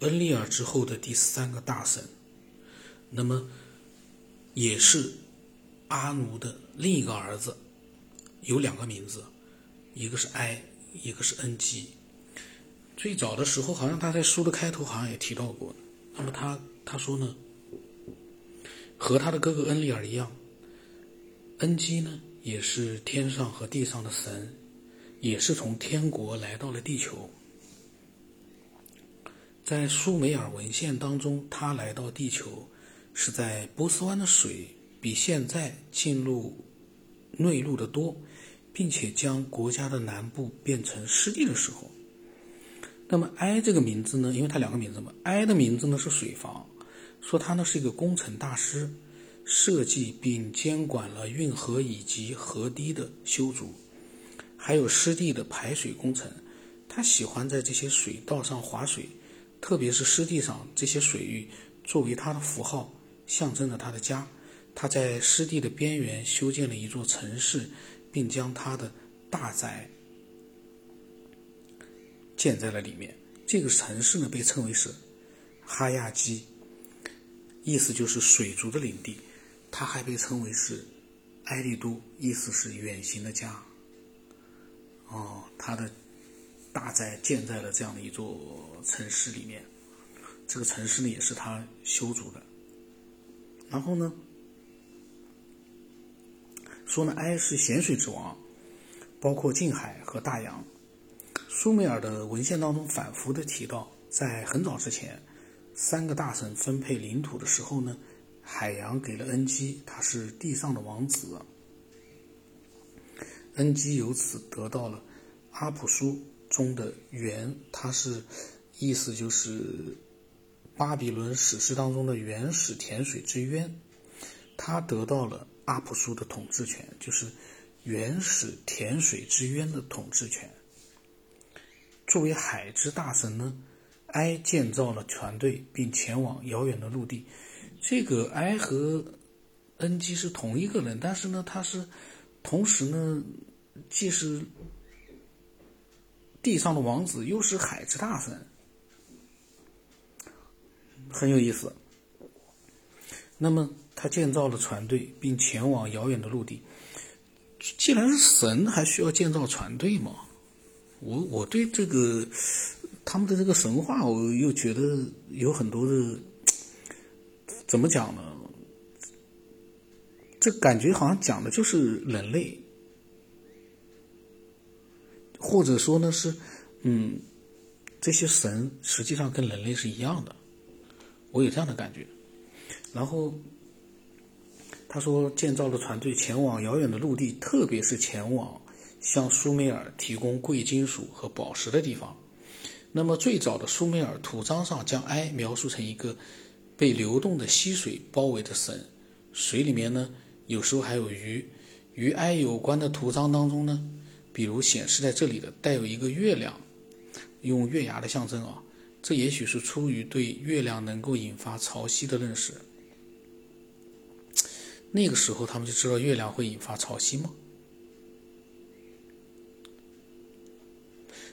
恩利尔之后的第三个大神，那么也是阿努的另一个儿子，有两个名字，一个是埃，一个是恩基。最早的时候，好像他在书的开头好像也提到过。那么他他说呢，和他的哥哥恩利尔一样，恩基呢也是天上和地上的神，也是从天国来到了地球。在苏美尔文献当中，他来到地球是在波斯湾的水比现在进入内陆的多，并且将国家的南部变成湿地的时候。那么埃这个名字呢？因为他两个名字嘛，埃的名字呢是水房，说他呢是一个工程大师，设计并监管了运河以及河堤的修筑，还有湿地的排水工程。他喜欢在这些水道上划水。特别是湿地上这些水域，作为他的符号，象征着他的家。他在湿地的边缘修建了一座城市，并将他的大宅建在了里面。这个城市呢，被称为是哈亚基，意思就是水族的领地。它还被称为是埃利都，意思是远行的家。哦，他的。大宅建在了这样的一座城市里面，这个城市呢也是他修筑的。然后呢，说呢埃是咸水之王，包括近海和大洋。苏美尔的文献当中反复的提到，在很早之前，三个大神分配领土的时候呢，海洋给了恩基，他是地上的王子，恩基由此得到了阿普苏。中的原，它是意思就是巴比伦史诗当中的原始甜水之渊，他得到了阿普苏的统治权，就是原始甜水之渊的统治权。作为海之大神呢，埃建造了船队并前往遥远的陆地。这个埃和恩基是同一个人，但是呢，他是同时呢，既是。地上的王子又是海之大神，很有意思。那么他建造了船队，并前往遥远的陆地。既然是神，还需要建造船队吗？我我对这个他们的这个神话，我又觉得有很多的，怎么讲呢？这感觉好像讲的就是人类。或者说呢是，嗯，这些神实际上跟人类是一样的，我有这样的感觉。然后他说建造了船队前往遥远的陆地，特别是前往向苏美尔提供贵金属和宝石的地方。那么最早的苏美尔图章上将埃描述成一个被流动的溪水包围的神，水里面呢有时候还有鱼。与埃有关的图章当中呢。比如显示在这里的带有一个月亮，用月牙的象征啊，这也许是出于对月亮能够引发潮汐的认识。那个时候他们就知道月亮会引发潮汐吗？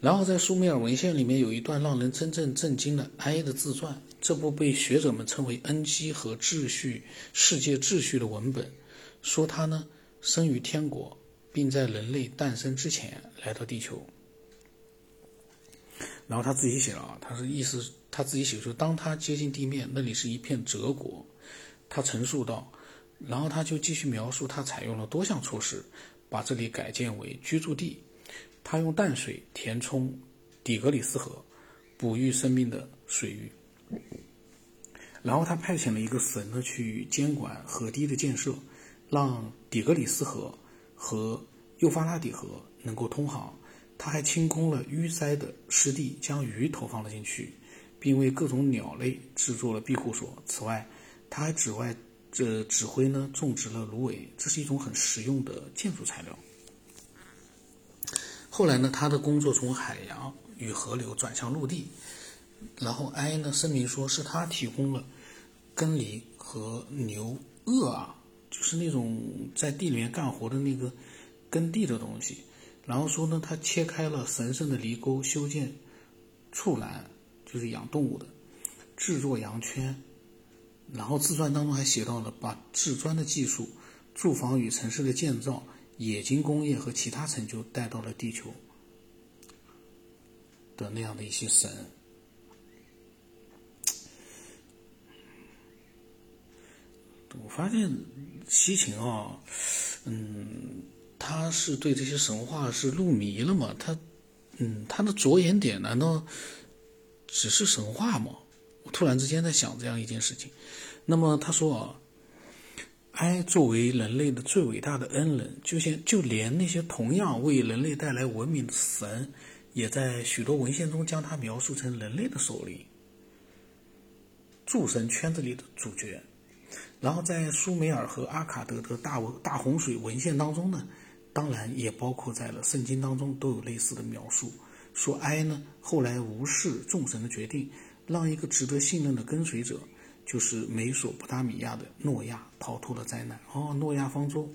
然后在苏美尔文献里面有一段让人真正震惊的埃的自传，这部被学者们称为恩基和秩序世界秩序的文本，说他呢生于天国。并在人类诞生之前来到地球，然后他自己写了啊，他是意思他自己写说，当他接近地面，那里是一片泽国。他陈述道，然后他就继续描述，他采用了多项措施，把这里改建为居住地。他用淡水填充底格里斯河，哺育生命的水域。然后他派遣了一个神呢去监管河堤的建设，让底格里斯河。和幼发拉底河能够通航，他还清空了淤塞的湿地，将鱼投放了进去，并为各种鸟类制作了庇护所。此外，他还指外这指挥呢种植了芦苇，这是一种很实用的建筑材料。后来呢，他的工作从海洋与河流转向陆地，然后埃呢声明说是他提供了耕犁和牛轭啊。就是那种在地里面干活的那个耕地的东西，然后说呢，他切开了神圣的犁沟，修建畜栏，就是养动物的。制作羊圈，然后自传当中还写到了把制砖的技术、住房与城市的建造、冶金工业和其他成就带到了地球的那样的一些神。我发现西秦啊，嗯，他是对这些神话是入迷了嘛？他，嗯，他的着眼点难道只是神话吗？我突然之间在想这样一件事情。那么他说啊，哀作为人类的最伟大的恩人，就像就连那些同样为人类带来文明的神，也在许多文献中将他描述成人类的首领，诸神圈子里的主角。然后在苏美尔和阿卡德的大文大洪水文献当中呢，当然也包括在了圣经当中都有类似的描述，说埃呢后来无视众神的决定，让一个值得信任的跟随者，就是美索不达米亚的诺亚逃脱了灾难。哦，诺亚方舟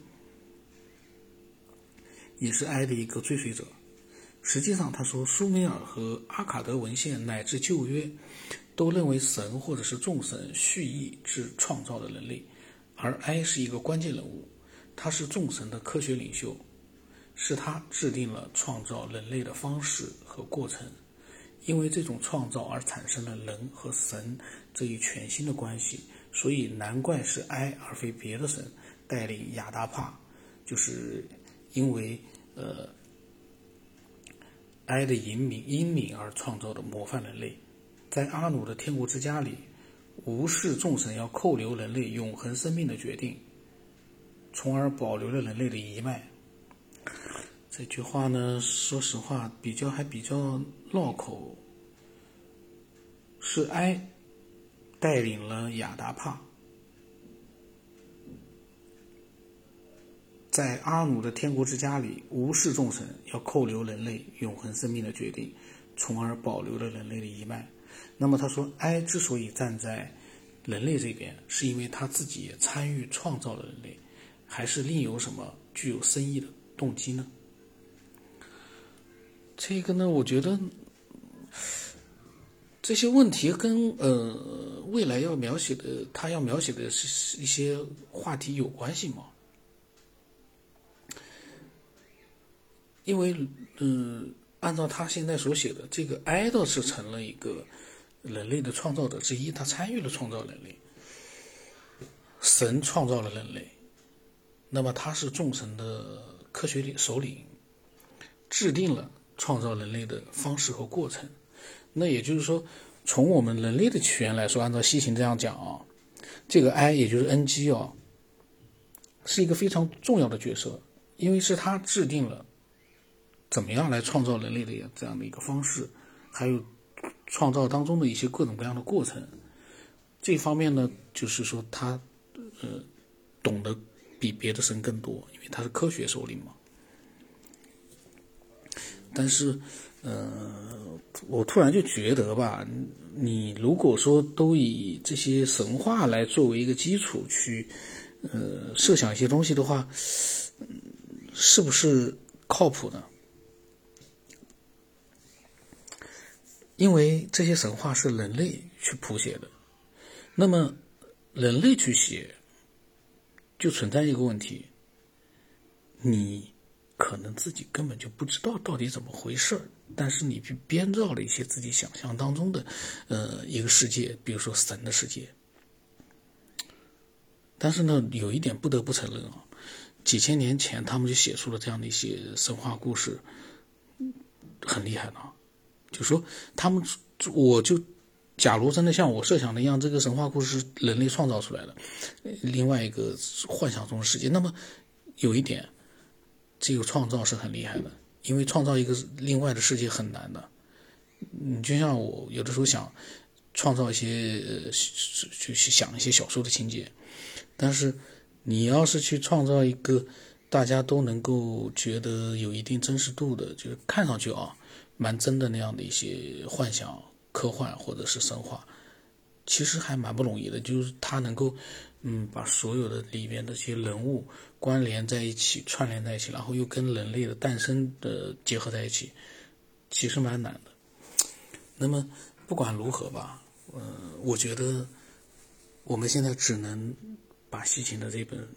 也是埃的一个追随者。实际上，他说苏美尔和阿卡德文献乃至旧约。都认为神或者是众神蓄意制创造的人类，而埃是一个关键人物，他是众神的科学领袖，是他制定了创造人类的方式和过程，因为这种创造而产生了人和神这一全新的关系，所以难怪是埃而非别的神带领亚达帕，就是因为呃埃的英明英明而创造的模范人类。在阿努的天国之家里，无视众神要扣留人类永恒生命的决定，从而保留了人类的一脉。这句话呢，说实话比较还比较绕口。是埃带领了亚达帕，在阿努的天国之家里无视众神要扣留人类永恒生命的决定，从而保留了人类的一脉。那么他说，哀之所以站在人类这边，是因为他自己也参与创造了人类，还是另有什么具有深意的动机呢？这个呢，我觉得这些问题跟呃未来要描写的他要描写的是一些话题有关系吗？因为嗯，按照他现在所写的，这个哀倒是成了一个。人类的创造者之一，他参与了创造人类。神创造了人类，那么他是众神的科学领首领，制定了创造人类的方式和过程。那也就是说，从我们人类的起源来说，按照西行这样讲啊，这个 I 也就是 NG 啊，是一个非常重要的角色，因为是他制定了怎么样来创造人类的这样的一个方式，还有。创造当中的一些各种各样的过程，这方面呢，就是说他，呃，懂得比别的神更多，因为他是科学首领嘛。但是，呃，我突然就觉得吧，你如果说都以这些神话来作为一个基础去，呃，设想一些东西的话，是不是靠谱呢？因为这些神话是人类去谱写的，那么人类去写，就存在一个问题：你可能自己根本就不知道到底怎么回事，但是你去编造了一些自己想象当中的，呃，一个世界，比如说神的世界。但是呢，有一点不得不承认啊，几千年前他们就写出了这样的一些神话故事，很厉害的。就说他们，我就，假如真的像我设想的一样，这个神话故事是人类创造出来的，另外一个幻想中的世界，那么有一点，这个创造是很厉害的，因为创造一个另外的世界很难的。你就像我有的时候想创造一些，去想一些小说的情节，但是你要是去创造一个大家都能够觉得有一定真实度的，就是看上去啊。蛮真的那样的一些幻想、科幻或者是神话，其实还蛮不容易的。就是他能够，嗯，把所有的里边的这些人物关联在一起、串联在一起，然后又跟人类的诞生的结合在一起，其实蛮难的。那么不管如何吧，呃，我觉得我们现在只能把西秦的这本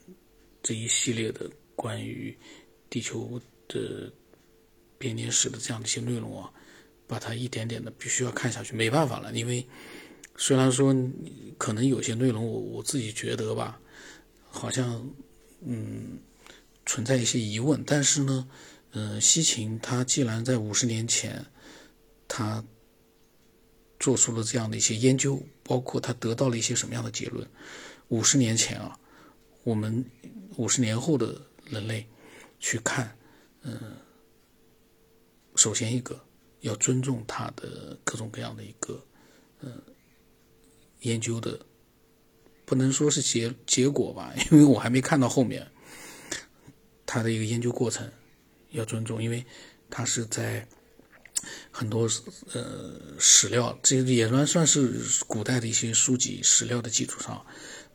这一系列的关于地球的编年史的这样的一些内容啊，把它一点点的必须要看下去，没办法了，因为虽然说可能有些内容我我自己觉得吧，好像嗯存在一些疑问，但是呢，嗯，西秦他既然在五十年前他。做出了这样的一些研究，包括他得到了一些什么样的结论？五十年前啊，我们五十年后的人类去看，嗯，首先一个要尊重他的各种各样的一个，嗯，研究的，不能说是结结果吧，因为我还没看到后面他的一个研究过程，要尊重，因为他是在。很多呃史料，这也算算是古代的一些书籍史料的基础上，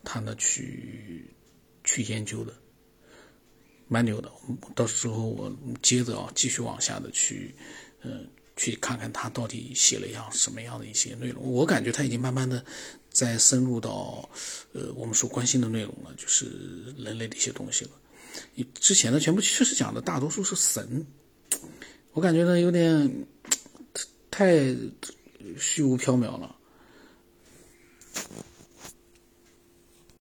他呢去去研究的，蛮牛的。到时候我接着啊继续往下的去，嗯，去看看他到底写了一样什么样的一些内容。我感觉他已经慢慢的在深入到呃我们所关心的内容了，就是人类的一些东西了。你之前的全部确实讲的大多数是神。我感觉呢有点太虚无缥缈了。